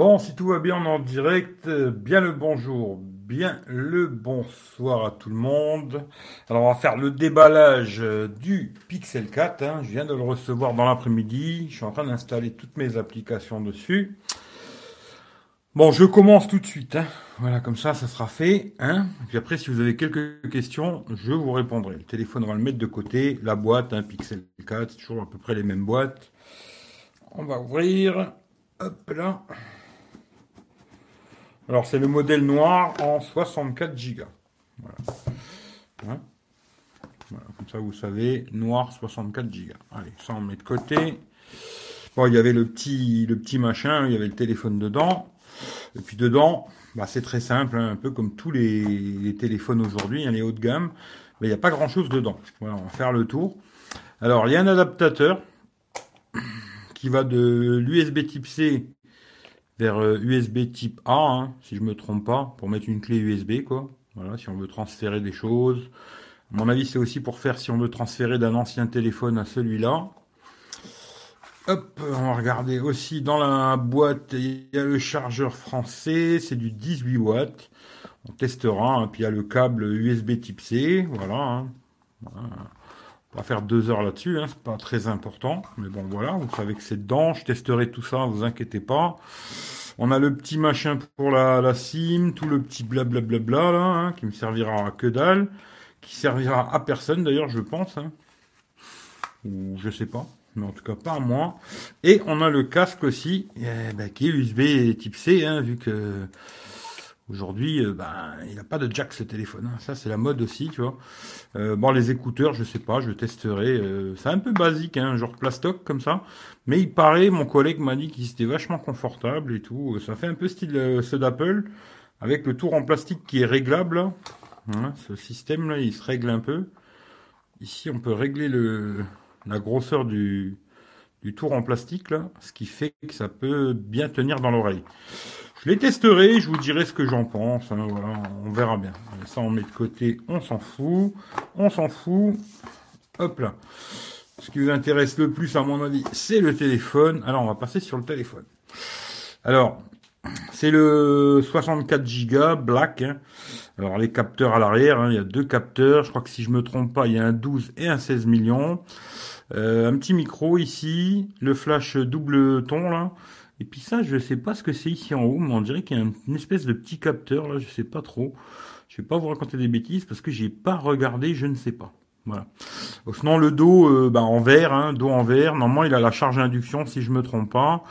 Bon, si tout va bien, en direct. Bien le bonjour, bien le bonsoir à tout le monde. Alors, on va faire le déballage du Pixel 4. hein. Je viens de le recevoir dans l'après-midi. Je suis en train d'installer toutes mes applications dessus. Bon, je commence tout de suite. hein. Voilà, comme ça, ça sera fait. Hein. Puis après, si vous avez quelques questions, je vous répondrai. Le téléphone, on va le mettre de côté. La boîte, hein, Pixel 4, c'est toujours à peu près les mêmes boîtes. On va ouvrir. Hop là. Alors, c'est le modèle noir en 64 Go. Voilà. Hein Voilà, comme ça, vous savez, noir 64 Go. Allez, ça, on met de côté. Bon, il y avait le petit, le petit machin, il y avait le téléphone dedans. Et puis dedans, bah, c'est très simple, hein, un peu comme tous les, les téléphones aujourd'hui, hein, les hauts de gamme. Mais il n'y a pas grand-chose dedans. Voilà, on va faire le tour. Alors, il y a un adaptateur qui va de l'USB type C vers euh, USB type A, hein, si je me trompe pas, pour mettre une clé USB, quoi. Voilà, si on veut transférer des choses. Mon avis, c'est aussi pour faire si on veut transférer d'un ancien téléphone à celui-là. Hop, on va regarder aussi dans la boîte, il y a le chargeur français, c'est du 18 watts. On testera, hein, puis il y a le câble USB type C, voilà. hein. Voilà. On va faire deux heures là-dessus, hein, c'est pas très important, mais bon voilà, vous savez que c'est dedans, je testerai tout ça, vous inquiétez pas. On a le petit machin pour la, la SIM, tout le petit blablabla là, hein, qui me servira à que dalle, qui servira à personne d'ailleurs, je pense, hein. ou je sais pas, mais en tout cas pas à moi. Et on a le casque aussi, eh ben, qui est USB type C, hein, vu que Aujourd'hui, euh, ben, il n'a pas de jack ce téléphone. hein. Ça, c'est la mode aussi, tu vois. Euh, bon, les écouteurs, je sais pas, je testerai. euh, c'est un peu basique, hein, genre plastoc comme ça. Mais il paraît, mon collègue m'a dit qu'il était vachement confortable et tout. Ça fait un peu style ceux d'Apple, avec le tour en plastique qui est réglable. là. Hein, ce système-là, il se règle un peu. Ici, on peut régler le, la grosseur du, tour en plastique, ce qui fait que ça peut bien tenir dans l'oreille. Je les testerai, je vous dirai ce que j'en pense. hein, voilà, on verra bien. Ça, on met de côté, on s'en fout. On s'en fout. Hop là. Ce qui vous intéresse le plus, à mon avis, c'est le téléphone. Alors, on va passer sur le téléphone. Alors, c'est le 64 Go Black. hein. Alors, les capteurs à l'arrière, hein, il y a deux capteurs. Je crois que si je me trompe pas, il y a un 12 et un 16 millions. Euh, un petit micro ici, le flash double ton là. Et puis ça, je sais pas ce que c'est ici en haut, mais on dirait qu'il y a une, espèce de petit capteur là, je sais pas trop. Je vais pas vous raconter des bêtises parce que j'ai pas regardé, je ne sais pas. Voilà. Sinon le dos, euh, bah, en verre, hein, dos en. Normalement, il a la charge induction si je me trompe pas.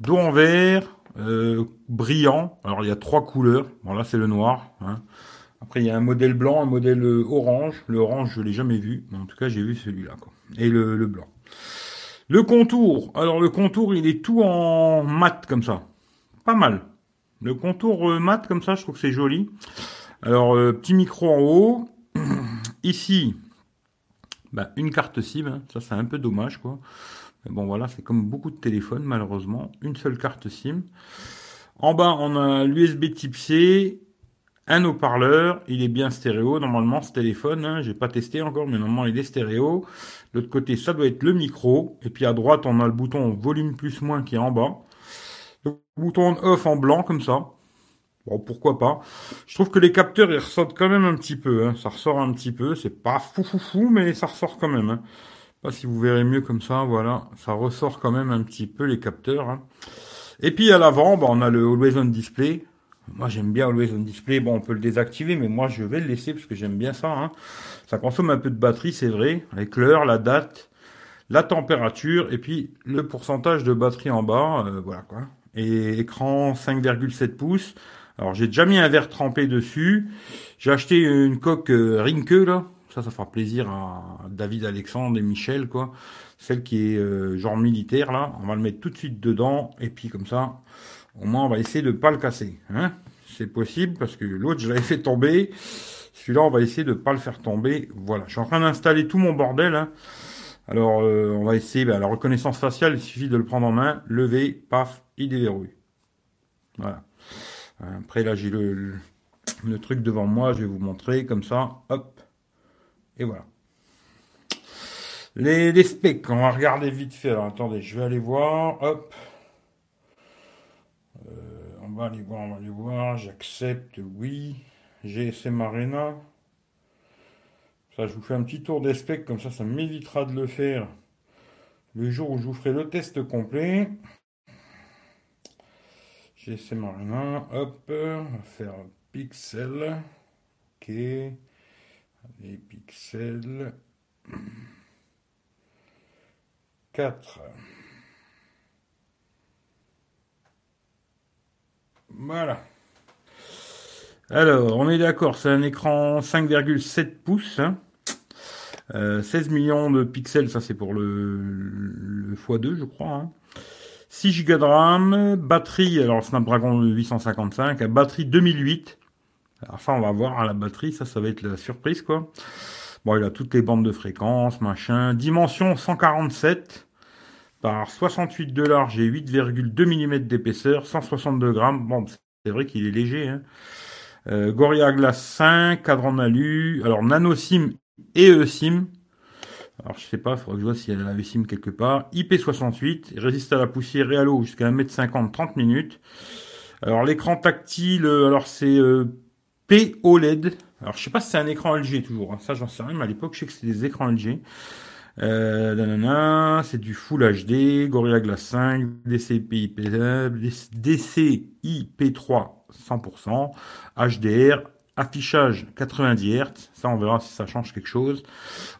Dos en verre, euh, brillant. Alors il y a trois couleurs. Bon là c'est le noir. hein. Après il y a un modèle blanc, un modèle euh, orange. Le orange je l'ai jamais vu, mais en tout cas j'ai vu celui-là. Et le blanc. Le contour. Alors le contour, il est tout en mat comme ça. Pas mal. Le contour euh, mat comme ça, je trouve que c'est joli. Alors euh, petit micro en haut. Ici, bah, une carte SIM. hein. Ça c'est un peu dommage quoi. Mais bon voilà, c'est comme beaucoup de téléphones malheureusement. Une seule carte SIM. En bas, on a l'USB type C, un haut-parleur, il est bien stéréo normalement ce téléphone, hein, j'ai pas testé encore, mais normalement il est stéréo. L'autre côté, ça doit être le micro, et puis à droite, on a le bouton volume plus moins qui est en bas. Le bouton off en blanc comme ça. Bon, pourquoi pas. Je trouve que les capteurs, ils ressortent quand même un petit peu. hein. Ça ressort un petit peu. C'est pas fou fou fou, mais ça ressort quand même. hein. Pas si vous verrez mieux comme ça. Voilà, ça ressort quand même un petit peu les capteurs. hein. Et puis à l'avant, bah, on a le Always On Display. Moi j'aime bien Always On Display. Bon, on peut le désactiver, mais moi je vais le laisser parce que j'aime bien ça. hein. Ça consomme un peu de batterie, c'est vrai, avec l'heure, la date, la température et puis le pourcentage de batterie en bas. euh, voilà quoi. Et écran 5,7 pouces. Alors j'ai déjà mis un verre trempé dessus. J'ai acheté une coque euh, Rinke là. Ça, ça fera plaisir à David Alexandre et Michel quoi. Celle qui est euh, genre militaire là. On va le mettre tout de suite dedans et puis comme ça, au moins on va essayer de pas le casser. Hein C'est possible parce que l'autre je l'avais fait tomber. Celui-là on va essayer de pas le faire tomber. Voilà. Je suis en train d'installer tout mon bordel. hein. Alors euh, on va essayer ben, la reconnaissance faciale. Il suffit de le prendre en main, lever, paf, il déverrouille. Voilà. Après là j'ai le, le, le truc devant moi. Je vais vous montrer comme ça. Hop. Et voilà. Les, les specs, on va regarder vite fait. Alors attendez, je vais aller voir. Hop. Euh, va aller voir, on va aller voir. J'accepte, oui. GSM Arena. Ça, je vous fais un petit tour d'espec, comme ça, ça m'évitera de le faire le jour où je vous ferai le test complet. GSM Arena, hop, on va faire pixel. Ok. Allez, pixels. 4. Voilà. Alors, on est d'accord, c'est un écran 5,7 pouces. 16 hein. euh, millions de pixels, ça c'est pour le, x2 je crois. 6 Go de RAM, batterie, alors Snapdragon 855, batterie 2008. Alors ça on va voir à la batterie, ça ça va être la surprise quoi. Bon il a toutes les bandes de fréquence, machin. Dimension 147 par 68 de large et 8,2 mm d'épaisseur, 162 grammes. Bon c'est vrai qu'il est léger. Hein. Euh, Gorilla Glass 5, cadran alu, alors nano SIM et eSIM. Alors je sais pas, il faudrait que je vois si elle a la SIM quelque part. IP68, résiste à la poussière et à l'eau jusqu'à 1m50 30 minutes. Alors l'écran tactile, euh, alors c'est euh, POLED. Alors je sais pas si c'est un écran LG toujours, hein. ça j'en sais rien, mais à l'époque je sais que c'était des écrans LG. Euh, c'est du Full HD, Gorilla Glass 5, DCI, DCI-P3 100%, HDR, affichage 90 Hz, ça on verra si ça change quelque chose.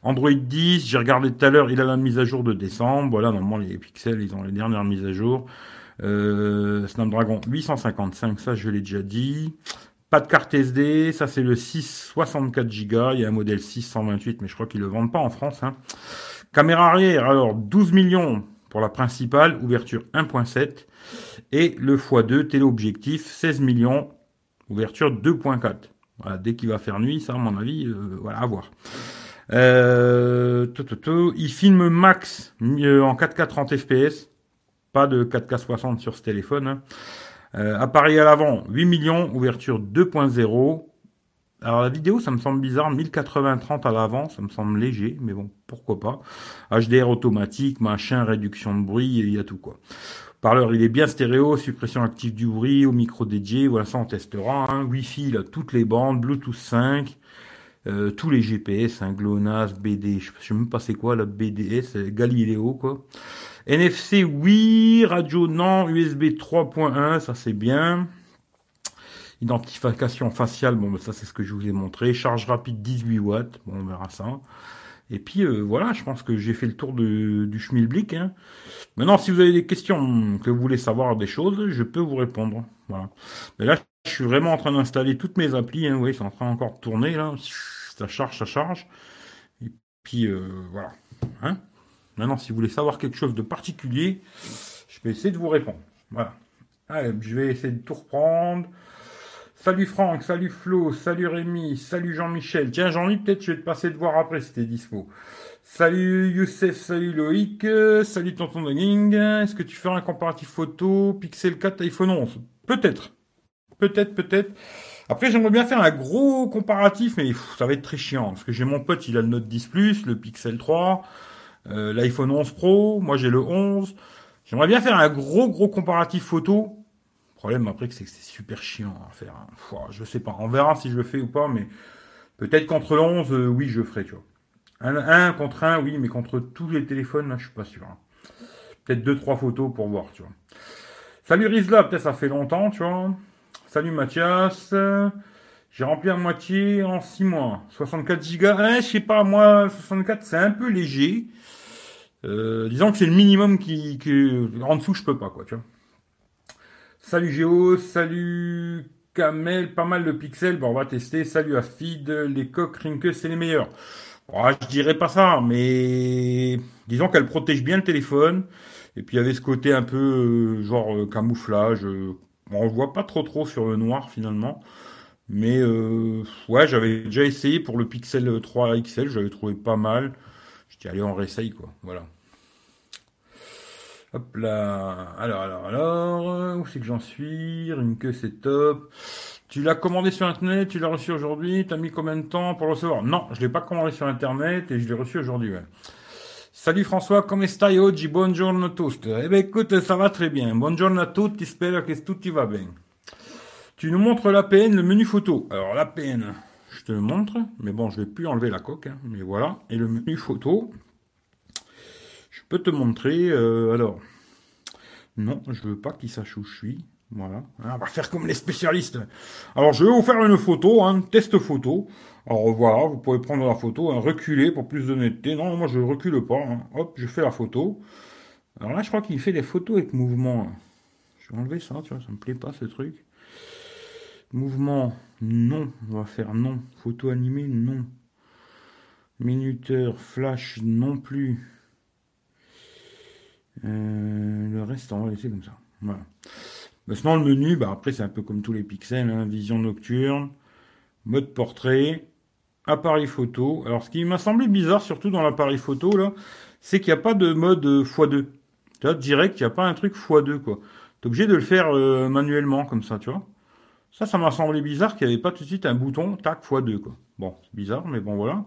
Android 10, j'ai regardé tout à l'heure, il a la mise à jour de décembre, voilà, normalement les pixels, ils ont les dernières mises à jour. Euh, Snapdragon 855, ça je l'ai déjà dit. Pas de carte SD, ça c'est le 6 64 Go, il y a un modèle 628 mais je crois qu'ils le vendent pas en France. Hein. Caméra arrière, alors 12 millions pour la principale, ouverture 1.7 et le x2 téléobjectif 16 millions, ouverture 2.4. Voilà, dès qu'il va faire nuit, ça à mon avis, euh, voilà, à voir. Euh, il filme max euh, en 4K 30 fps, pas de 4K 60 sur ce téléphone. Hein. Euh, appareil à l'avant, 8 millions, ouverture 2.0. Alors la vidéo, ça me semble bizarre, 1080-30 à l'avant, ça me semble léger, mais bon, pourquoi pas. HDR automatique, machin, réduction de bruit, il y a tout quoi. Parleur, il est bien stéréo, suppression active du bruit, au micro DJ, voilà ça on testera. Hein. Wi-Fi, a toutes les bandes, Bluetooth 5, euh, tous les GPS, hein, GLONASS, BD, je sais même pas c'est quoi la BDS, Galileo quoi. NFC oui, radio non, USB 3.1, ça c'est bien. Identification faciale, bon ben, ça c'est ce que je vous ai montré. Charge rapide 18 watts, bon on verra ça. Et puis euh, voilà, je pense que j'ai fait le tour du schmilblick. Hein. Maintenant, si vous avez des questions, que vous voulez savoir des choses, je peux vous répondre. Voilà. Mais là, je suis vraiment en train d'installer toutes mes applis. Hein. Oui, c'est en train encore de tourner là. Ça charge, ça charge. Et puis euh, voilà. Hein? Maintenant, si vous voulez savoir quelque chose de particulier, je vais essayer de vous répondre. Voilà. Allez, je vais essayer de tout reprendre. Salut Franck, salut Flo, salut Rémi, salut Jean-Michel. Tiens, Jean-Mi, peut-être je vais te passer de voir après si t'es dispo. Salut Youssef, salut Loïc, salut Tonton Daging. Est-ce que tu feras un comparatif photo Pixel 4 iPhone 11 Peut-être. Peut-être, peut-être. Après, j'aimerais bien faire un gros comparatif, mais ça va être très chiant. Parce que j'ai mon pote, il a le Note 10 Plus, le Pixel 3. Euh, L'iPhone 11 Pro, moi j'ai le 11. J'aimerais bien faire un gros gros comparatif photo. Le problème après c'est que c'est super chiant à faire. Hein. je sais pas, on verra si je le fais ou pas, mais peut-être contre le 11, euh, oui je ferai, tu vois. Un, contre un, oui, mais contre tous les téléphones, là, je suis pas sûr. Hein. Peut-être deux trois photos pour voir, tu vois. Salut Rizla, peut-être ça fait longtemps, tu vois. Salut Mathias. J'ai rempli à moitié en 6 mois. 64 gigas. Hein, je sais pas, moi, 64, c'est un peu léger. Euh, disons que c'est le minimum qui, que, en dessous, je peux pas, quoi, tu vois. Salut Géo, salut Kamel, pas mal de pixels, bon, on va tester. Salut à Feed, les coques Rinke, c'est les meilleurs. Oh, je dirais pas ça, mais disons qu'elle protège bien le téléphone. Et puis il y avait ce côté un peu euh, genre euh, camouflage. on le voit pas trop trop sur le noir finalement. Mais ouais, j'avais déjà essayé pour le Pixel 3 XL, j'avais trouvé pas mal. Dis, allez, on réessaye, quoi. Voilà. Hop là. Alors, alors, alors. Où c'est que j'en suis? Une queue, c'est top. Tu l'as commandé sur Internet, tu l'as reçu aujourd'hui. T'as mis combien de temps pour le recevoir? Non, je l'ai pas commandé sur Internet et je l'ai reçu aujourd'hui. Salut François, come stai oggi? Buongiorno a tutti. Eh ben écoute, ça va très bien. Buongiorno a tutti, spero que tout va bien. Tu nous montres l'APN, le menu photo. Alors l'APN, montre, mais bon, je vais plus enlever la coque, hein, mais voilà. Et le menu photo, je peux te montrer. Euh, alors, non, je veux pas qu'il sache où je suis. Voilà. Ah, on va faire comme les spécialistes. Alors, je vais vous faire une photo, un test photo. Alors voilà, vous pouvez prendre la photo, reculer pour plus d'honnêteté. Non, moi je recule pas. Hein. Hop, je fais la photo. Alors là, je crois qu'il fait des photos avec mouvement. Je vais enlever ça, tu vois, ça me plaît pas ce truc. Mouvement, non. On va faire non. Photo animée, non. Minuteur, flash, non plus. Euh, le reste, on va laisser comme ça. Voilà. Maintenant, le menu, bah, après, c'est un peu comme tous les pixels. Hein. vision nocturne, mode portrait, appareil photo. Alors, ce qui m'a semblé bizarre, surtout dans l'appareil photo, là, c'est qu'il n'y a pas de mode x2. Tu vois, direct, il n'y a pas un truc x2, quoi. es obligé de le faire euh, manuellement, comme ça, tu vois. Ça, ça m'a semblé bizarre qu'il n'y avait pas tout de suite un bouton, tac, x2, quoi. Bon, c'est bizarre, mais bon, voilà.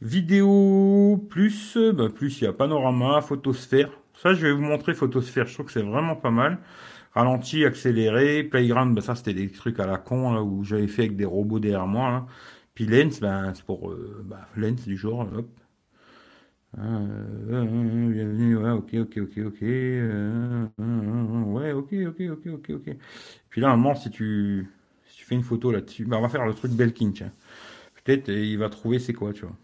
Vidéo plus, bah, plus, il y a panorama, photosphère. Ça, je vais vous montrer photosphère. Je trouve que c'est vraiment pas mal. Ralenti, accéléré, playground, bah, ça, c'était des trucs à la con, là, où j'avais fait avec des robots derrière moi, là. Puis lens, ben, c'est pour, euh, bah, lens du genre, hop, bienvenue, ouais, ok, ok, ok, ok. ouais, ok, ok, ok, ok, ok. Puis là, à un moment, si tu, si tu fais une photo là-dessus, bah, on va faire le truc Belkin, tiens. Peut-être il va trouver c'est quoi, tu vois.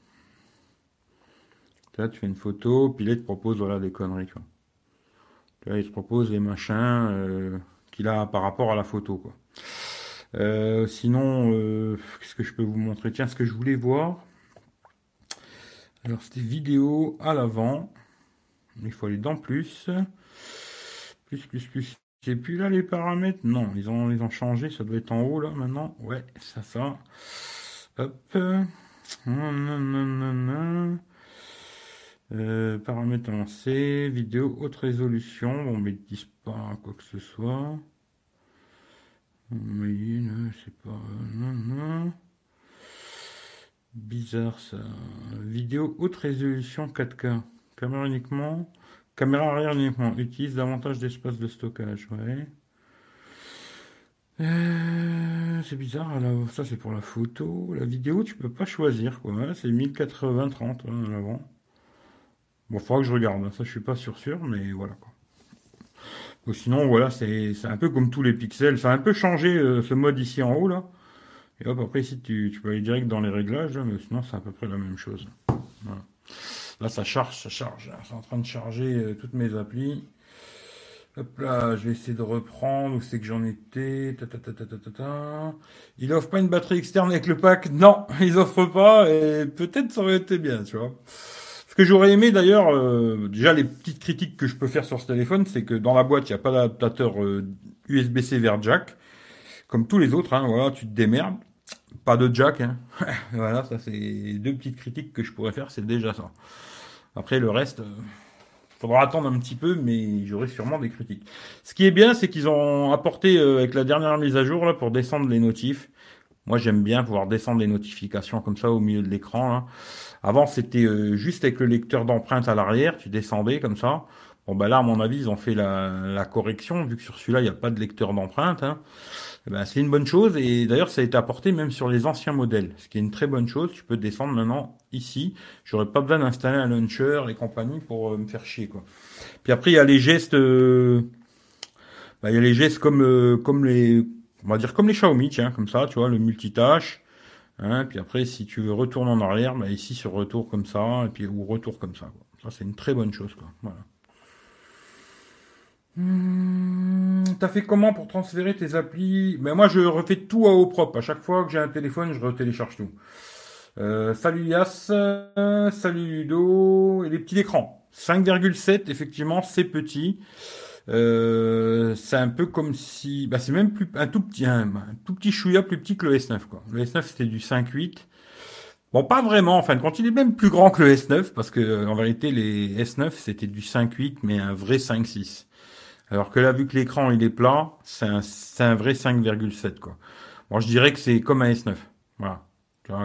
Là, tu fais une photo, puis là, il te propose voilà, des conneries, tu. Là, il te propose les machins qu'il a par rapport à la photo, quoi. sinon, qu'est-ce que je peux vous montrer? Tiens, ce que je voulais voir. Alors c'était vidéo à l'avant. Il faut aller dans plus. Plus, plus, plus. C'est plus là les paramètres Non, ils ont, ils ont changé. Ça doit être en haut là maintenant. Ouais, ça, ça. Hop. Euh, paramètres avancés, vidéo haute résolution. Bon, mais pas quoi que ce soit. Oui, c'est pas. Non, non. Bizarre ça. Vidéo haute résolution 4K. Caméra uniquement. Caméra arrière uniquement. Utilise davantage d'espace de stockage. Euh, c'est bizarre. ça c'est pour la photo. La vidéo tu peux pas choisir quoi. c'est 1080 30 hein, avant. Bon, faudra que je regarde. Hein. Ça je suis pas sûr sûr, mais voilà quoi. sinon voilà, c'est un peu comme tous les pixels. Ça a un peu changé euh, ce mode ici en haut là. Et hop, après ici, tu, tu peux aller direct dans les réglages, mais sinon c'est à peu près la même chose. Là, ça charge, ça charge. C'est en train de charger euh, toutes mes applis. Hop là, je vais essayer de reprendre où c'est que j'en étais. Ta, ta, ta, pas une batterie externe avec le pack? Non, ils offrent pas. Et peut-être ça aurait été bien, tu vois. Ce que j'aurais aimé d'ailleurs, euh, déjà les petites critiques que je peux faire sur ce téléphone, c'est que dans la boîte, il n'y a pas d'adaptateur USB-C euh, vers jack. Comme tous les autres, hein, voilà, tu te démerdes. Pas de jack. Hein. voilà, ça c'est deux petites critiques que je pourrais faire, c'est déjà ça. Après le reste, euh, faudra attendre un petit peu, mais j'aurai sûrement des critiques. Ce qui est bien, c'est qu'ils ont apporté euh, avec la dernière mise à jour là pour descendre les notifs. Moi, j'aime bien pouvoir descendre les notifications comme ça au milieu de l'écran. Avant, c'était euh, juste avec le lecteur d'empreinte à l'arrière, tu descendais comme ça. Bon, bah là, à mon avis, ils ont fait la, correction, vu que sur celui-là, il n'y a pas de lecteur d'empreinte. Hein. Eh ben, c'est une bonne chose et d'ailleurs ça a été apporté même sur les anciens modèles, ce qui est une très bonne chose. Tu peux descendre maintenant ici. J'aurais pas besoin d'installer un launcher et compagnie pour euh, me faire chier quoi. Puis après il y a les gestes, euh, bah, il y a les gestes comme euh, comme les, on va dire comme les Xiaomi, tiens, comme ça, tu vois, le multitâche. Hein, puis après si tu veux retourner en arrière, bah, ici sur retour comme ça et puis ou retour comme ça. Quoi. Ça c'est une très bonne chose quoi. Voilà. Hmm, t'as fait comment pour transférer tes applis? Ben moi je refais tout à eau propre. À chaque fois que j'ai un téléphone, je retélécharge tout. Euh, salut Yas, salut Ludo, et les petits écrans. 5,7, effectivement, c'est petit. Euh, c'est un peu comme si, bah c'est même plus un tout petit, un, tout petit chouïa plus petit que le S9 quoi. Le S9 c'était du 5,8. Bon, pas vraiment. Enfin, quand il est même plus grand que le S9, parce que en vérité les S9 c'était du 5,8, mais un vrai 5,6. Alors que là, vu que l'écran il est plat, c'est un, vrai 5,7 quoi. Bon, je dirais que c'est comme un S9. Voilà.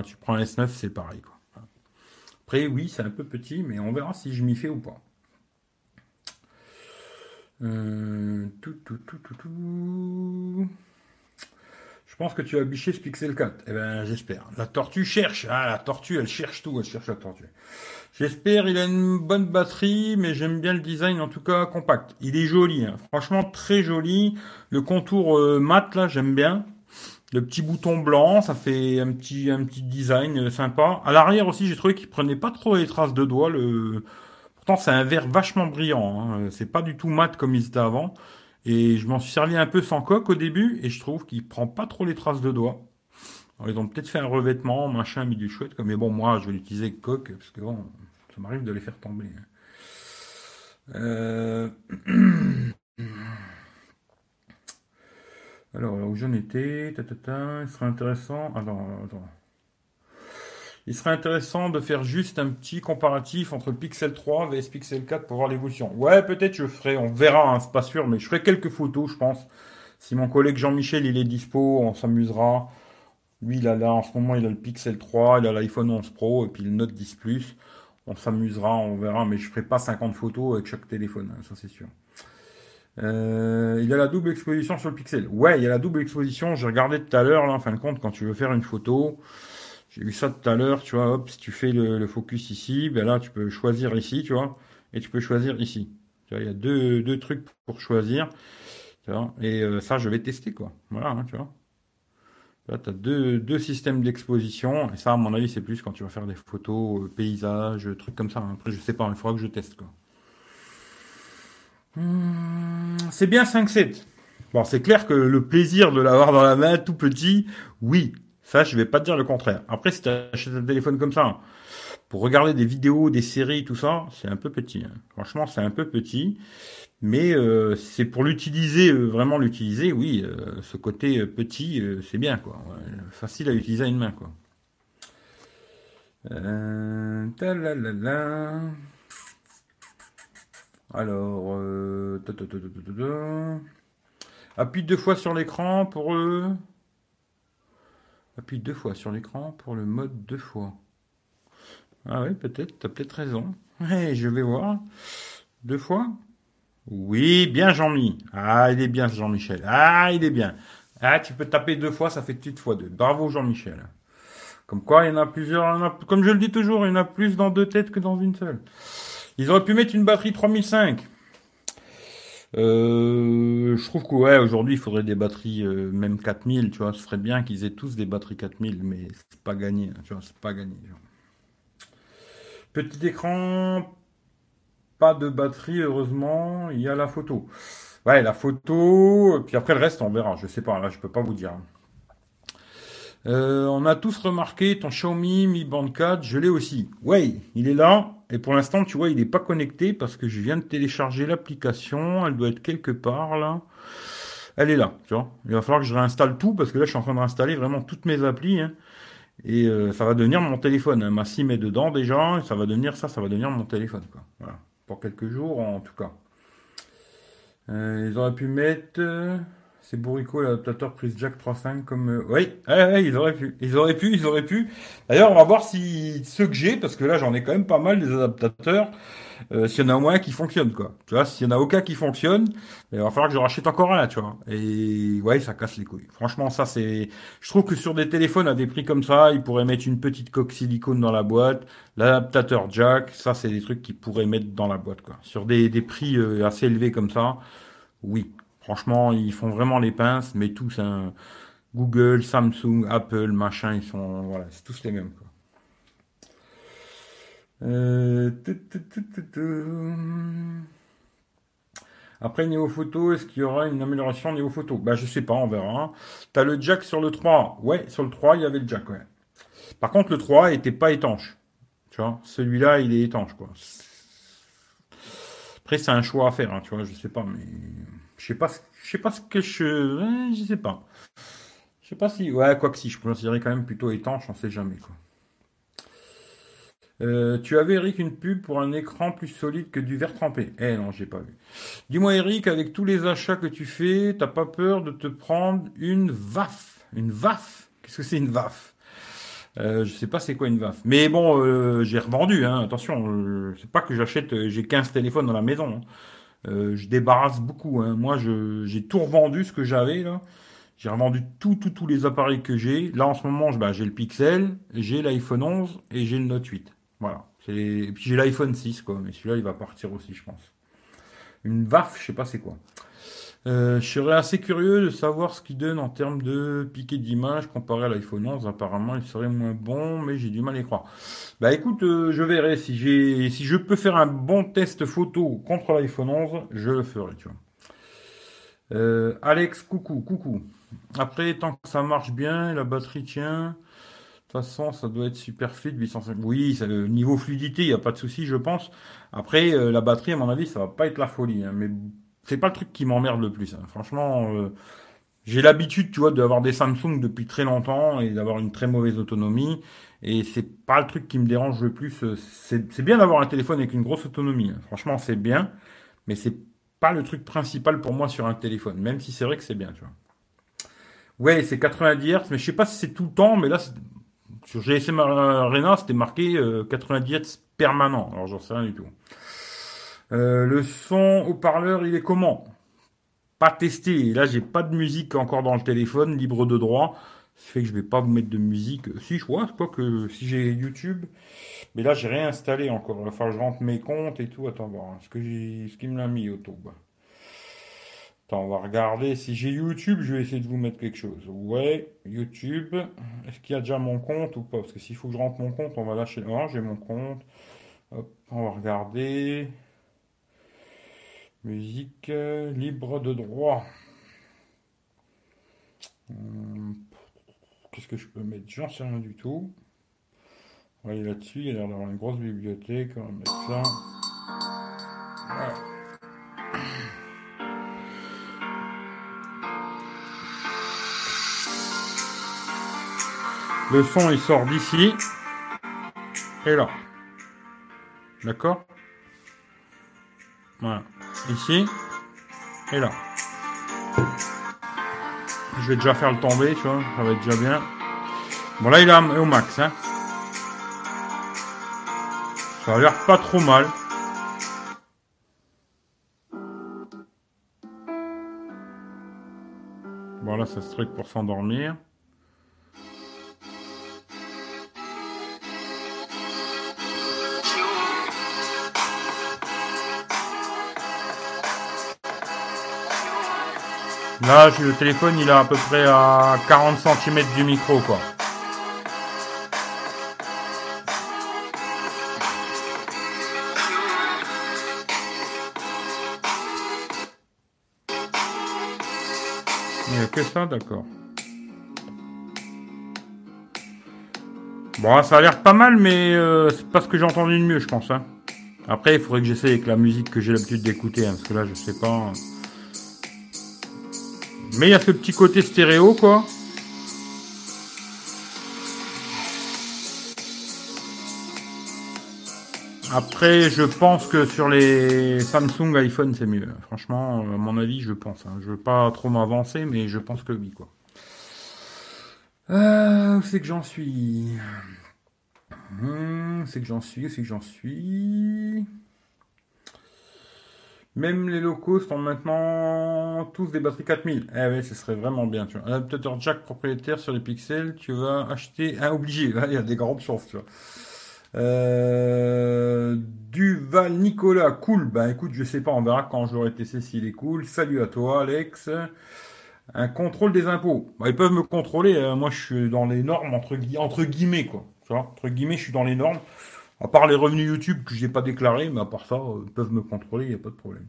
Tu, prends un S9, c'est pareil quoi. Après, oui, c'est un peu petit, mais on verra si je m'y fais ou pas. Euh, tout, tout, tout, tout, tout. Je pense que tu as biché ce Pixel 4. Eh ben, j'espère. La tortue cherche. Ah, la tortue, elle cherche tout. Elle cherche la tortue. J'espère. Il a une bonne batterie, mais j'aime bien le design, en tout cas compact. Il est joli. Hein. Franchement, très joli. Le contour euh, mat, là, j'aime bien. Le petit bouton blanc, ça fait un petit, un petit design euh, sympa. À l'arrière aussi, j'ai trouvé qu'il prenait pas trop les traces de doigts. Pourtant, c'est un verre vachement brillant. Hein. C'est pas du tout mat comme il était avant. Et je m'en suis servi un peu sans coque au début, et je trouve qu'il prend pas trop les traces de doigts. Ils ont peut-être fait un revêtement, machin, mis du chouette, mais bon, moi, je vais l'utiliser coque, parce que bon, ça m'arrive de les faire tomber. Euh... Alors, où j'en étais, ta, ta, ta, il serait intéressant. Attends, attends. Il serait intéressant de faire juste un petit comparatif entre Pixel 3 vs Pixel 4 pour voir l'évolution. Ouais, peut-être je ferai, on verra, hein, c'est pas sûr, mais je ferai quelques photos, je pense. Si mon collègue Jean-Michel il est dispo, on s'amusera. Lui, il a là, en ce moment, il a le Pixel 3, il a l'iPhone 11 Pro et puis le Note 10 Plus. On s'amusera, on verra, mais je ferai pas 50 photos avec chaque téléphone, hein, ça c'est sûr. Euh, il a la double exposition sur le Pixel. Ouais, il y a la double exposition. J'ai regardé tout à l'heure, là, en fin de compte, quand tu veux faire une photo, j'ai vu ça tout à l'heure, tu vois, hop, si tu fais le, focus ici, ben là, tu peux choisir ici, tu vois, et tu peux choisir ici. Tu vois, il y a deux, trucs pour choisir, et euh, ça, je vais tester, quoi. Voilà, hein, tu vois. Là, tu as deux, deux systèmes d'exposition, et ça, à mon avis, c'est plus quand tu vas faire des photos, euh, paysages, trucs comme ça. Après, je sais pas, il faudra que je teste, quoi. Hmm, c'est bien 5.7. Bon, c'est clair que le plaisir de l'avoir dans la main tout petit, oui, ça, je vais pas te dire le contraire. Après, si tu achètes un téléphone comme ça, pour regarder des vidéos, des séries, tout ça, c'est un peu petit. Hein. Franchement, c'est un peu petit. Mais euh, c'est pour l'utiliser, euh, vraiment l'utiliser, oui, euh, ce côté petit, c'est bien, quoi. facile à utiliser à une main, quoi. Alors, appuie deux fois sur l'écran pour eux. Appuie deux fois sur l'écran pour le mode deux fois. Ah oui, peut-être, tu as peut-être raison. je vais voir. Deux fois Oui, bien Jean-Mi. Ah, il est bien Jean-Michel. Ah, il est bien. Ah, tu peux taper deux fois, ça fait toute fois deux. Bravo Jean-Michel. Comme quoi, il y en a plusieurs. comme je le dis toujours, il y en a plus dans deux têtes que dans une seule. Ils auraient pu mettre une batterie 3005. Euh, je trouve que ouais, aujourd'hui, il faudrait des batteries euh, même 4000, tu vois. Ce serait bien qu'ils aient tous des batteries 4000, mais c'est pas gagné, hein, tu vois, c'est pas gagné. Petit écran, de batterie, heureusement. Il y a la photo. Ouais, la photo, puis après le reste, on verra. Je sais pas, là, je peux pas vous dire. Euh, on a tous remarqué ton Xiaomi Mi Band 4, je l'ai aussi. Ouais, il est là. Et pour l'instant, tu vois, il n'est pas connecté parce que je viens de télécharger l'application. Elle doit être quelque part là. Elle est là, tu vois. Il va falloir que je réinstalle tout parce que là, je suis en train de réinstaller vraiment toutes mes applis. Hein. Et euh, ça va devenir mon téléphone. Hein. Ma SIM est dedans déjà. Et ça va devenir ça, ça va devenir mon téléphone. Voilà. Pour quelques jours en tout cas. Euh, ils auraient pu mettre. C'est bourrico l'adaptateur prise jack 3.5 comme. Euh, oui, ils auraient pu. Ils auraient pu, ils auraient pu. D'ailleurs, on va voir si ceux que j'ai, parce que là j'en ai quand même pas mal des adaptateurs, euh, s'il y en a au moins qui fonctionnent, quoi. Tu vois, s'il y en a aucun qui fonctionne, il va falloir que je rachète encore un, tu vois. Et ouais, ça casse les couilles. Franchement, ça c'est. Je trouve que sur des téléphones à des prix comme ça, ils pourraient mettre une petite coque silicone dans la boîte, l'adaptateur jack, ça c'est des trucs qu'ils pourraient mettre dans la boîte, quoi. Sur des, des prix euh, assez élevés comme ça, oui. Franchement, ils font vraiment les pinces, mais tous, hein, Google, Samsung, Apple, machin, ils sont, voilà, c'est tous les mêmes. Quoi. Euh, Après, niveau photo, est-ce qu'il y aura une amélioration niveau photo? Bah, je sais pas, on verra. T'as le jack sur le 3. Ouais, sur le 3, il y avait le jack, ouais. Par contre, le 3 était pas étanche. Tu vois, celui-là, il est étanche, quoi. Après, c'est un choix à faire, hein, tu vois, je sais pas, mais je sais sais pas ce que je, je sais pas. Je sais pas si, ouais, quoi que si, je considérais quand même plutôt étanche, on sait jamais quoi. Euh, tu avais Eric une pub pour un écran plus solide que du verre trempé. Eh non, j'ai pas vu. Dis-moi Eric, avec tous les achats que tu fais, t'as pas peur de te prendre une VAF? Une VAF? Qu'est-ce que c'est une VAF? Euh, je sais pas c'est quoi une VAF. Mais bon, euh, j'ai revendu, hein, attention, euh, c'est pas que j'achète, j'ai 15 téléphones dans la maison. Hein. Euh, je débarrasse beaucoup. Hein. Moi, j'ai tout revendu ce que j'avais là. J'ai revendu tout, tout, tous les appareils que j'ai. Là, en ce moment, bah, j'ai le Pixel, j'ai l'iPhone 11 et j'ai le Note 8. Voilà. Et puis j'ai l'iPhone 6, quoi. Mais celui-là, il va partir aussi, je pense. Une VAF, je sais pas c'est quoi. Euh, je serais assez curieux de savoir ce qu'il donne en termes de piqué d'image comparé à l'iPhone 11. Apparemment, il serait moins bon, mais j'ai du mal à y croire. Bah écoute, euh, je verrai si j'ai, si je peux faire un bon test photo contre l'iPhone 11, je le ferai, tu vois. Euh, Alex, coucou, coucou. Après, tant que ça marche bien, la batterie tient. De toute façon, ça doit être super fluide, 805. Oui, niveau fluidité, il n'y a pas de souci, je pense. Après, la batterie, à mon avis, ça va pas être la folie. Hein, mais c'est pas le truc qui m'emmerde le plus. Hein. Franchement, euh, j'ai l'habitude, tu vois, d'avoir des Samsung depuis très longtemps et d'avoir une très mauvaise autonomie. Et c'est pas le truc qui me dérange le plus. C'est bien d'avoir un téléphone avec une grosse autonomie. Hein. Franchement, c'est bien, mais c'est pas le truc principal pour moi sur un téléphone. Même si c'est vrai que c'est bien, tu vois. Ouais, c'est 90 Hz, mais je sais pas si c'est tout le temps, mais là, sur GSM Arena, c'était marqué 90 euh, Hz permanent. Alors, j'en sais rien du tout. Euh, le son haut-parleur, il est comment? Pas testé. là, j'ai pas de musique encore dans le téléphone, libre de droit. Ce fait que je vais pas vous mettre de musique. Si, je vois, quoi que si j'ai YouTube. Mais là, j'ai réinstallé encore. Il je rentre mes comptes et tout. Attends, voir. Ce que j'ai, me l'a mis, YouTube. Attends, on va regarder. Si j'ai YouTube, je vais essayer de vous mettre quelque chose. Ouais, YouTube. Est-ce qu'il y a déjà mon compte ou pas? Parce que s'il faut que je rentre mon compte, on va lâcher. Oh, j'ai mon compte. Hop, on va regarder. Musique euh, libre de droit. Hum, qu'est-ce que je peux mettre? J'en sais rien du tout. On là-dessus. Il y a l'air d'avoir une grosse bibliothèque. On va mettre ça. Le son, il sort d'ici. Et là. D'accord? Voilà ici et là. Je vais déjà faire le tomber, tu vois, ça va être déjà bien. Bon là il est au max, hein. Ça a l'air pas trop mal. Bon là ça se truc pour s'endormir. Là, le téléphone, il est à peu près à 40 cm du micro, quoi. Il n'y a que ça, d'accord. Bon, ça a l'air pas mal, mais euh, c'est pas ce que j'ai entendu de mieux, je pense. Hein. Après, il faudrait que j'essaye avec la musique que j'ai l'habitude d'écouter, hein, parce que là, je sais pas. Mais il y a ce petit côté stéréo, quoi. Après, je pense que sur les Samsung, iPhone, c'est mieux. Franchement, à mon avis, je pense. Hein. Je veux pas trop m'avancer, mais je pense que oui, quoi. Euh, c'est que j'en suis? Hum, C'est que j'en suis, c'est que j'en suis? Même les locaux sont maintenant tous des batteries 4000. Eh oui, ce serait vraiment bien, tu vois. Adaptateur jack propriétaire sur les pixels, tu vas acheter un obligé. il y a des grandes chances, tu vois. Euh, Duval Nicolas, cool. Ben écoute, je sais pas, on verra quand je l'aurai testé s'il est cool. Salut à toi, Alex. Un contrôle des impôts. Ben, ils peuvent me contrôler. Hein. Moi, je suis dans les normes entre, guillemets, quoi. Entre guillemets, je suis dans les normes. À part les revenus YouTube que je n'ai pas déclarés, mais à part ça, ils peuvent me contrôler, il n'y a pas de problème.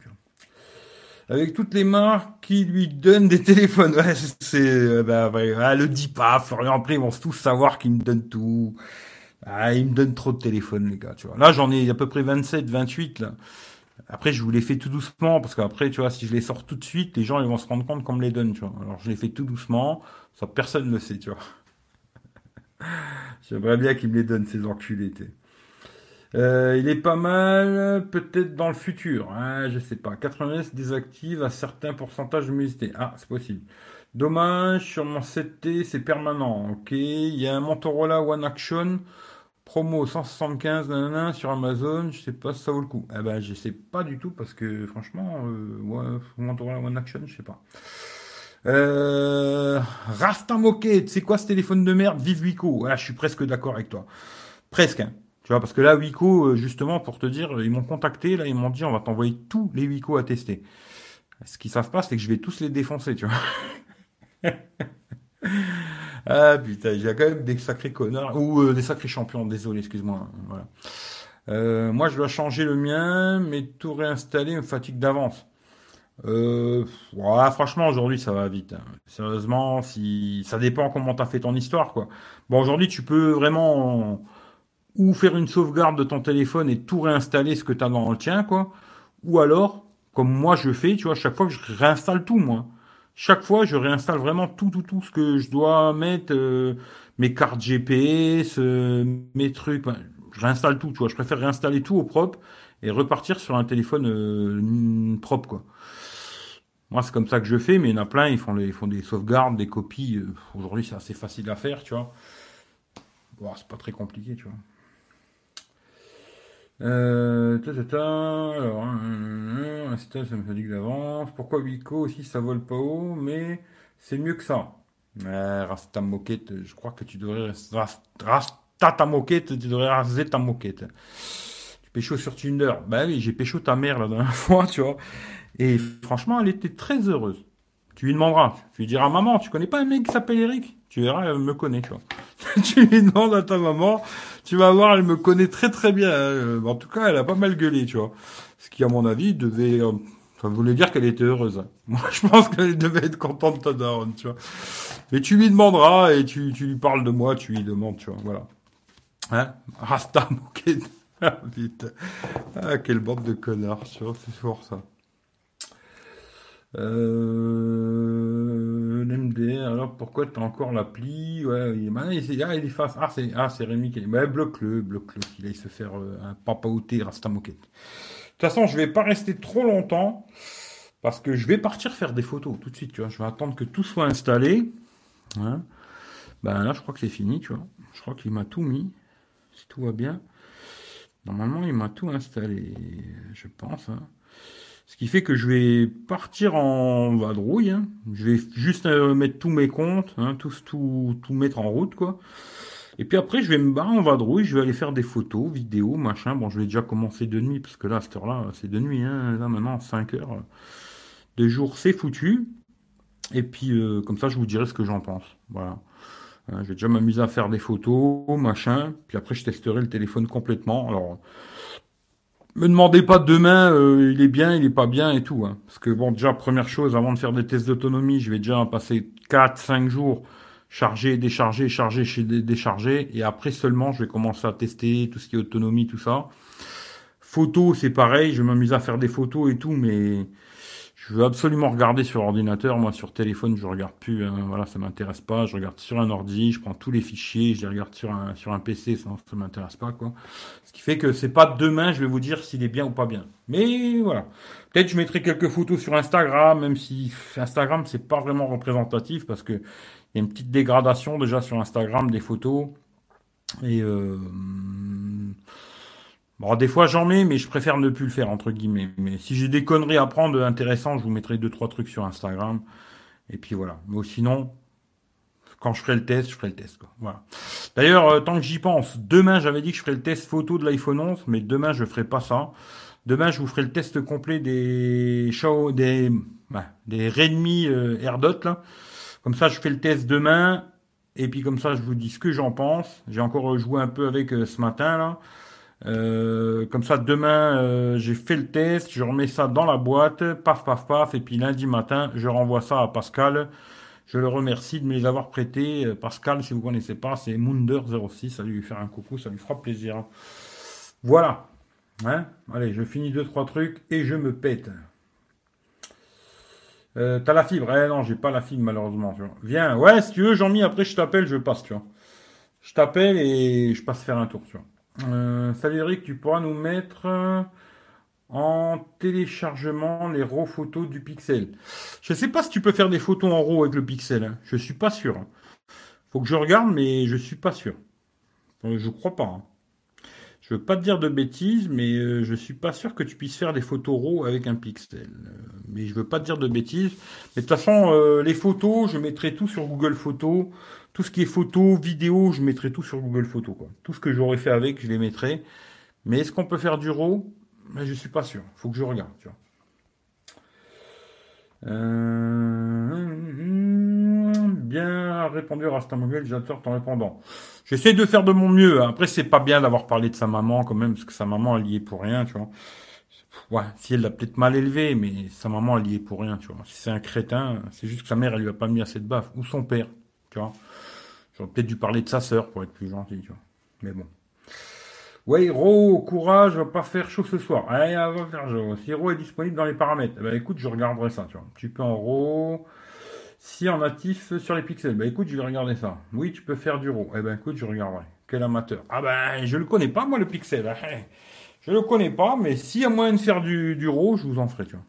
Avec toutes les marques qui lui donnent des téléphones. Ouais, c'est, euh, bah, ouais, le dit pas, Florian, après, ils vont tous savoir qu'il me donne tout. Ah, il me donne trop de téléphones, les gars, tu vois. Là, j'en ai à peu près 27, 28, là. Après, je vous les fais tout doucement, parce qu'après, tu vois, si je les sors tout de suite, les gens, ils vont se rendre compte qu'on me les donne, tu vois. Alors, je les fais tout doucement, ça, personne ne le sait, tu vois. J'aimerais bien qu'ils me les donnent, ces enculés, euh, il est pas mal, peut-être dans le futur. Hein, je sais pas. 90 désactive à certains pourcentages de d'humidité. Ah, c'est possible. Dommage, sur mon 7T, c'est permanent. Ok. Il y a un Motorola One Action promo 175 nanana, sur Amazon. Je sais pas si ça vaut le coup. Eh ben, je sais pas du tout parce que franchement, euh, Motorola One Action, je sais pas. Euh, c'est quoi ce téléphone de merde? Vive Wico. je suis presque d'accord avec toi. Presque. Hein. Tu vois, parce que là, Wico, euh, justement, pour te dire, ils m'ont contacté, là, ils m'ont dit, on va t'envoyer tous les Wico à tester. Ce qu'ils savent pas, c'est que je vais tous les défoncer, tu vois. ah putain, il quand même des sacrés connards, ou euh, des sacrés champions, désolé, excuse-moi. Voilà. Euh, moi, je dois changer le mien, mais tout réinstaller me fatigue d'avance. Euh, franchement, aujourd'hui, ça va vite. Hein. Sérieusement, si ça dépend comment t'as fait ton histoire, quoi. Bon, aujourd'hui, tu peux vraiment ou faire une sauvegarde de ton téléphone et tout réinstaller ce que t'as dans le tien, quoi. Ou alors, comme moi je fais, tu vois, chaque fois que je réinstalle tout, moi. Chaque fois, je réinstalle vraiment tout, tout, tout ce que je dois mettre, euh, mes cartes GPS, euh, mes trucs. je réinstalle tout, tu vois. Je préfère réinstaller tout au propre et repartir sur un téléphone euh, propre, quoi. Moi, c'est comme ça que je fais, mais il y en a plein, ils font, les, ils font des sauvegardes, des copies. Euh, aujourd'hui, c'est assez facile à faire, tu vois. C'est pas très compliqué, tu vois. Euh, alors, un stage, ça me fatigue d'avance. Pourquoi Wico aussi, ça vole pas haut, mais c'est mieux que ça. Mais Rasta moquette, je crois que tu devrais. Rasta ta moquette, tu devrais raser ta moquette. Tu pécho sur Tinder. Bah oui, j'ai pécho ta mère la dernière fois, tu vois. Et franchement, elle était très heureuse. Tu lui demanderas, tu lui diras, maman, tu connais pas un mec qui s'appelle Eric? Tu verras, elle me connaît, tu vois. tu lui demandes à ta maman, tu vas voir, elle me connaît très très bien. Hein. En tout cas, elle a pas mal gueulé, tu vois. Ce qui, à mon avis, devait, euh, ça voulait dire qu'elle était heureuse. Moi, je pense qu'elle devait être contente de ta tu vois. Mais tu lui demanderas et tu, tu lui parles de moi, tu lui demandes, tu vois, voilà. Hein? Rasta, moquette. Ah. Ah, quelle bande de connards, tu vois, c'est fort ça. Euh, Alors pourquoi tu as encore l'appli? Ouais, il, ah, il, ah, il efface. Ah, c'est ah, Rémi qui Ouais, bloque-le, bloque-le, qu'il aille se faire euh, un papa outé Rasta Moquette. De toute façon, je vais pas rester trop longtemps parce que je vais partir faire des photos tout de suite, tu vois. Je vais attendre que tout soit installé. Hein. Ben là, je crois que c'est fini, tu vois. Je crois qu'il m'a tout mis. Si tout va bien. Normalement, il m'a tout installé, je pense. Hein. Ce qui fait que je vais partir en vadrouille. Hein. Je vais juste euh, mettre tous mes comptes, hein, tout, tout, tout mettre en route, quoi. Et puis après, je vais me barrer en vadrouille, je vais aller faire des photos, vidéos, machin. Bon, je vais déjà commencer de nuit, parce que là, à cette heure-là, c'est de nuit. Hein. Là, maintenant, 5 heures de jour, c'est foutu. Et puis, euh, comme ça, je vous dirai ce que j'en pense. Voilà. Je vais déjà m'amuser à faire des photos, machin. Puis après, je testerai le téléphone complètement. Alors, me demandez pas demain, euh, il est bien, il est pas bien et tout. Hein. Parce que bon, déjà, première chose, avant de faire des tests d'autonomie, je vais déjà passer 4-5 jours charger, décharger, charger, décharger. Et après seulement, je vais commencer à tester tout ce qui est autonomie, tout ça. Photos, c'est pareil, je vais m'amuser à faire des photos et tout, mais je veux absolument regarder sur ordinateur. Moi, sur téléphone, je regarde plus. Hein. voilà, ça m'intéresse pas. Je regarde sur un ordi, je prends tous les fichiers, je les regarde sur un sur un PC. Ça, ça m'intéresse pas, quoi. Ce qui fait que c'est pas demain, je vais vous dire s'il est bien ou pas bien. Mais voilà. Peut-être je mettrai quelques photos sur Instagram, même si Instagram c'est pas vraiment représentatif parce que il y a une petite dégradation déjà sur Instagram des photos et euh, Bon, des fois j'en mets, mais je préfère ne plus le faire, entre guillemets. Mais si j'ai des conneries à prendre intéressantes, je vous mettrai deux, trois trucs sur Instagram. Et puis voilà. Mais sinon, quand je ferai le test, je ferai le test. Quoi. Voilà. D'ailleurs, euh, tant que j'y pense, demain j'avais dit que je ferais le test photo de l'iPhone 11, mais demain je ferai pas ça. Demain je vous ferai le test complet des Xiao, des, bah, des Redmi euh, AirDot. Comme ça, je fais le test demain. Et puis comme ça, je vous dis ce que j'en pense. J'ai encore joué un peu avec euh, ce matin là. Euh, comme ça, demain, euh, j'ai fait le test, je remets ça dans la boîte, paf, paf, paf, et puis lundi matin, je renvoie ça à Pascal. Je le remercie de me les avoir prêtés. Euh, Pascal, si vous ne connaissez pas, c'est Munder06. Ça lui faire un coucou, ça lui fera plaisir. Voilà. Hein? Allez, je finis deux, trois trucs et je me pète. T'as la fibre? Eh non, j'ai pas la fibre malheureusement. Viens, ouais, si tu veux, Jean-Mi, après je t'appelle, je passe, tu vois. Je t'appelle et je passe faire un tour, tu vois. Euh, salut Eric, tu pourras nous mettre euh, en téléchargement les RAW photos du pixel. Je ne sais pas si tu peux faire des photos en RAW avec le pixel. Hein. Je suis pas sûr. Faut que je regarde, mais je suis pas sûr. Euh, je crois pas. Hein. Je veux pas te dire de bêtises, mais euh, je suis pas sûr que tu puisses faire des photos RAW avec un pixel. Euh, mais je veux pas te dire de bêtises. Mais de toute façon, euh, les photos, je mettrai tout sur Google Photos. Tout ce qui est photo, vidéo, je mettrai tout sur Google Photos. Quoi. Tout ce que j'aurais fait avec, je les mettrai. Mais est-ce qu'on peut faire du RAW? Ben, Je suis pas sûr. Faut que je regarde. Tu vois. bien répondu Rastamogel, j'adore ton répondant. J'essaie de faire de mon mieux. Après, c'est pas bien d'avoir parlé de sa maman quand même, parce que sa maman, elle y est pour rien, tu vois. Ouais, si elle l'a peut-être mal élevé, mais sa maman, elle y est pour rien, tu vois. Si c'est un crétin, c'est juste que sa mère, elle lui a pas mis assez de baffe. Ou son père, J'aurais peut-être dû parler de sa sœur pour être plus gentil, tu vois. Mais bon. Ouais, Ro, courage, va pas faire chaud ce soir. Allez, va faire chaud. Si Ro est disponible dans les paramètres, ben écoute, je regarderai ça, tu vois. Tu peux en Ro. Si en natif sur les pixels, bah écoute, je vais regarder ça. Oui, tu peux faire du RAW. Eh ben écoute, je regarderai. Quel amateur. Ah ben, je le connais pas, moi, le pixel. Hein. Je le connais pas, mais s'il y a moyen de faire du, du RAW, je vous en ferai, tu vois.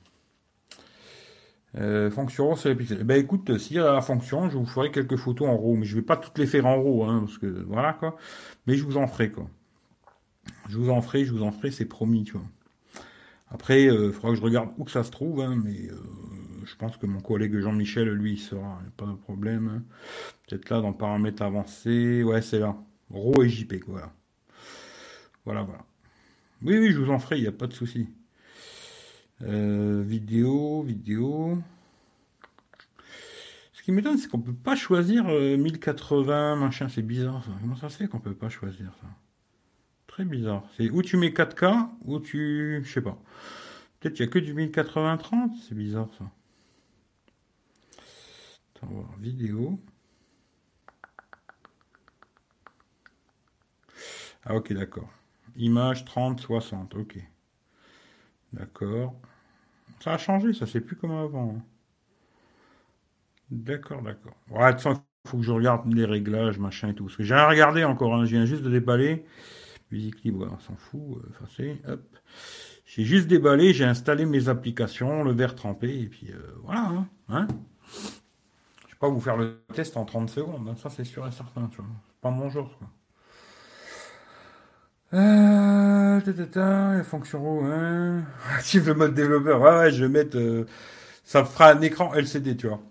Euh, fonction sur les pixels. Eh ben écoute, s'il y a la fonction, je vous ferai quelques photos en RAW, mais je vais pas toutes les faire en RAW, hein, parce que voilà quoi. Mais je vous en ferai quoi. Je vous en ferai, je vous en ferai, c'est promis, tu vois. Après, il euh, faudra que je regarde où que ça se trouve, hein, mais euh, je pense que mon collègue Jean-Michel, lui, il sera, pas de problème. Peut-être là, dans paramètres avancés, ouais, c'est là. RAW et JP, voilà. Voilà, voilà. Oui, oui, je vous en ferai, il n'y a pas de souci. Euh, vidéo, vidéo. Ce qui m'étonne, c'est qu'on peut pas choisir 1080, machin, c'est bizarre ça. Comment ça se fait qu'on peut pas choisir ça? Très bizarre. C'est où tu mets 4K, ou tu. Je sais pas. Peut-être qu'il n'y a que du 1080-30, c'est bizarre ça. Voir, vidéo. Ah ok, d'accord. Image 30, 60, ok. D'accord. Ça a changé, ça c'est plus comme avant. Hein. D'accord, d'accord. Ouais, de toute faut que je regarde les réglages, machin et tout. Que j'ai rien regardé encore, hein. je viens juste de déballer. Musique libre, on s'en fout. Euh, hop. J'ai juste déballé, j'ai installé mes applications, le verre trempé, et puis euh, voilà. Hein, hein je vais pas vous faire le test en 30 secondes, hein. ça c'est sûr et certain, tu pas mon. Euh, tata, fonction hein. Active le mode développeur. Ouais, je vais mettre, euh, ça fera un écran LCD, tu vois.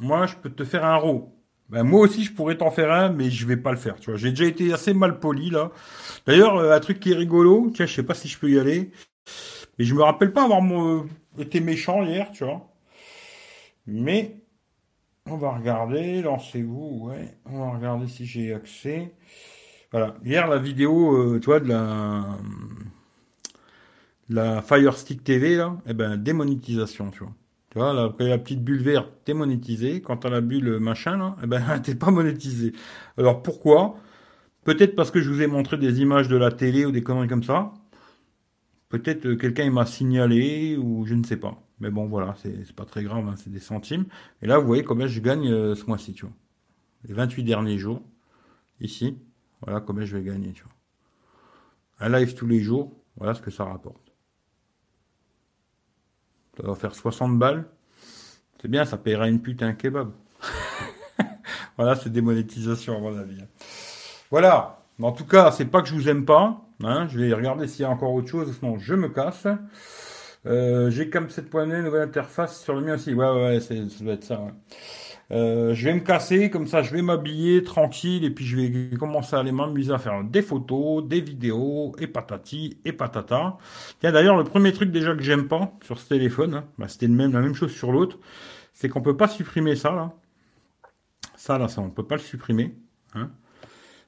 Moi, je peux te faire un RAW. Ben, moi aussi, je pourrais t'en faire un, mais je vais pas le faire, tu vois. J'ai déjà été assez mal poli, là. D'ailleurs, euh, un truc qui est rigolo, tiens, je sais pas si je peux y aller, mais je me rappelle pas avoir été méchant hier, tu vois. Mais, on va regarder, lancez-vous, ouais, on va regarder si j'ai accès. Voilà. Hier, la vidéo, euh, tu vois, de la, la Fire Stick TV, là, eh ben, démonétisation, tu vois. Tu vois, là, la petite bulle verte, t'es monétisé. Quand t'as la bulle machin, là, eh ben, t'es pas monétisé. Alors, pourquoi? Peut-être parce que je vous ai montré des images de la télé ou des conneries comme ça. Peut-être euh, quelqu'un m'a signalé ou je ne sais pas. Mais bon, voilà, c'est pas très grave, hein, c'est des centimes. Et là, vous voyez combien je gagne euh, ce mois-ci, tu vois. Les 28 derniers jours, ici. Voilà combien je vais gagner, tu vois. Un live tous les jours, voilà ce que ça rapporte. Ça va faire 60 balles. C'est bien, ça paiera une pute un kebab. voilà, c'est démonétisation à mon avis. Voilà. En tout cas, c'est pas que je vous aime pas. Hein. Je vais regarder s'il y a encore autre chose, sinon je me casse. Euh, j'ai comme 7.9, nouvelle interface sur le mien aussi. Ouais, ouais, ça doit être ça. Euh, je vais me casser, comme ça je vais m'habiller tranquille et puis je vais commencer à aller m'amuser à faire des photos, des vidéos et patati et patata. Tiens d'ailleurs le premier truc déjà que j'aime pas sur ce téléphone, hein, bah, c'était même, la même chose sur l'autre, c'est qu'on peut pas supprimer ça là. Ça là, ça on peut pas le supprimer. Hein.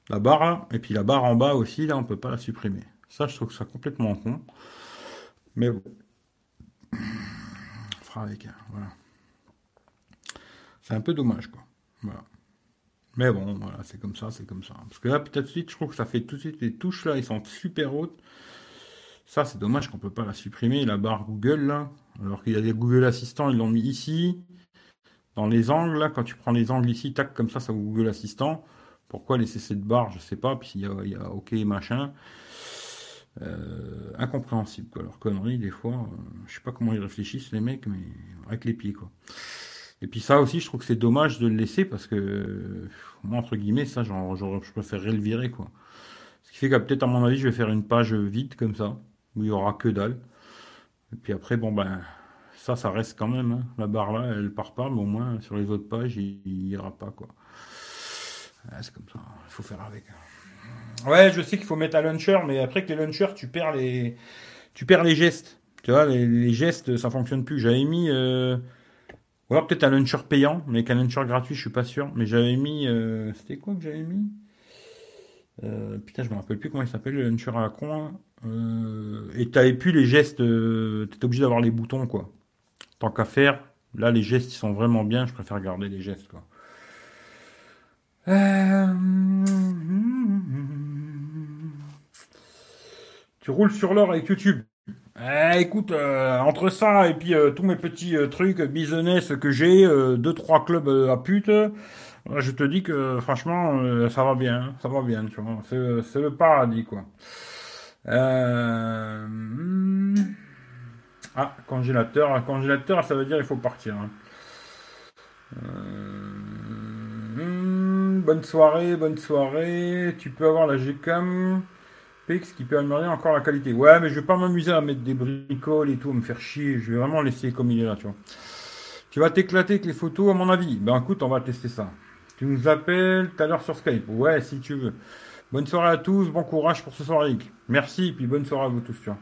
La barre et puis la barre en bas aussi là on peut pas la supprimer. Ça je trouve ça complètement con. Mais bon. On fera avec, hein, voilà. C'est un peu dommage, quoi. Voilà. Mais bon, voilà, c'est comme ça, c'est comme ça. Parce que là, peut-être suite, je trouve que ça fait tout de suite les touches là, ils sont super hautes. Ça, c'est dommage qu'on peut pas la supprimer, la barre Google là. Alors qu'il y a des Google Assistant, ils l'ont mis ici. Dans les angles, là, quand tu prends les angles ici, tac, comme ça, ça Google Assistant. Pourquoi laisser cette barre, je sais pas. Puis il y a, OK, machin. Euh, incompréhensible, quoi. Alors, connerie, des fois, euh, je sais pas comment ils réfléchissent, les mecs, mais avec les pieds, quoi. Et puis ça aussi, je trouve que c'est dommage de le laisser parce que, moi, entre guillemets, ça, genre, je préférerais le virer, quoi. Parce qui fait qu'à peut-être, à mon avis, je vais faire une page vide comme ça, où il y aura que dalle. Et puis après, bon, ben, ça, ça reste quand même. Hein. La barre là, elle part pas, mais au moins, sur les autres pages, il, il ira pas, quoi. c'est comme ça, il faut faire avec. Ouais, je sais qu'il faut mettre un launcher, mais après que les launchers, tu perds les, tu perds les gestes. Tu vois, les, gestes, ça fonctionne plus. J'avais mis, euh... ou alors peut-être un launcher payant, mais qu'un launcher gratuit, je suis pas sûr. Mais j'avais mis, euh... c'était quoi que j'avais mis? Euh... Putain, je me rappelle plus comment il s'appelle le launcher à la con. Euh... Et t'avais plus les gestes, euh, t'étais obligé d'avoir les boutons, quoi. Tant qu'à faire, là, les gestes, ils sont vraiment bien. Je préfère garder les gestes, quoi. Euh... Tu roules sur l'or avec YouTube. Eh, écoute, euh, entre ça et puis euh, tous mes petits euh, trucs business que j'ai, deux trois clubs à pute, je te dis que franchement ça va bien, ça va bien, tu vois. C'est le paradis quoi. Ah, congélateur, congélateur, ça veut dire il faut partir. Hein. Bonne soirée, bonne soirée. Tu peux avoir la GCAM qui peut améliorer encore la qualité. Ouais, mais je vais pas m'amuser à mettre des bricoles et tout, à me faire chier. Je vais vraiment laisser comme il est là, tu vois. Tu vas t'éclater avec les photos, à mon avis. Ben écoute, on va tester ça. Tu nous appelles tout à l'heure sur Skype. Ouais, si tu veux. Bonne soirée à tous, bon courage pour ce soir, Eric. Merci, et puis bonne soirée à vous tous, tu vois.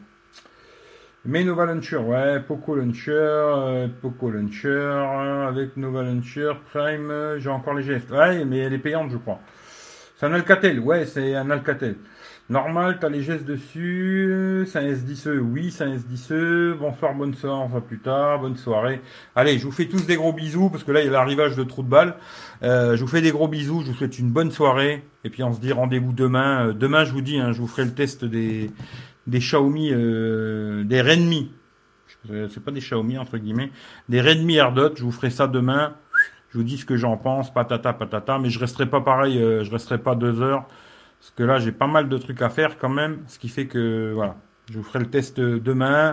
Mais Nova Launcher, ouais, Poco Launcher, euh, Poco Launcher, euh, avec Nova Launcher, Prime, euh, j'ai encore les gestes. Ouais, mais elle est payante, je crois. C'est un Alcatel, ouais, c'est un Alcatel. Normal, t'as les gestes dessus. C'est un S10e, oui, c'est un S10e. Bonsoir, bonne soirée, va plus tard. Bonne soirée. Allez, je vous fais tous des gros bisous parce que là, il y a l'arrivage de trou de balle. Euh, je vous fais des gros bisous. Je vous souhaite une bonne soirée. Et puis, on se dit rendez-vous demain. Euh, demain, je vous dis, hein, je vous ferai le test des, des Xiaomi, euh, des Redmi. C'est pas des Xiaomi, entre guillemets. Des Redmi AirDot. Je vous ferai ça demain. Je vous dis ce que j'en pense. Patata, patata. Mais je resterai pas pareil. Euh, je resterai pas deux heures. Parce que là, j'ai pas mal de trucs à faire quand même, ce qui fait que, voilà, je vous ferai le test demain.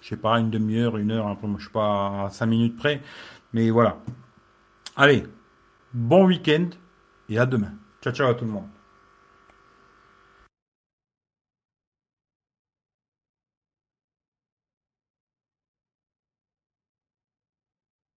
Je sais pas, une demi-heure, une heure, après, moi, je suis pas à 5 minutes près. Mais voilà. Allez, bon week-end et à demain. Ciao, ciao à tout le monde.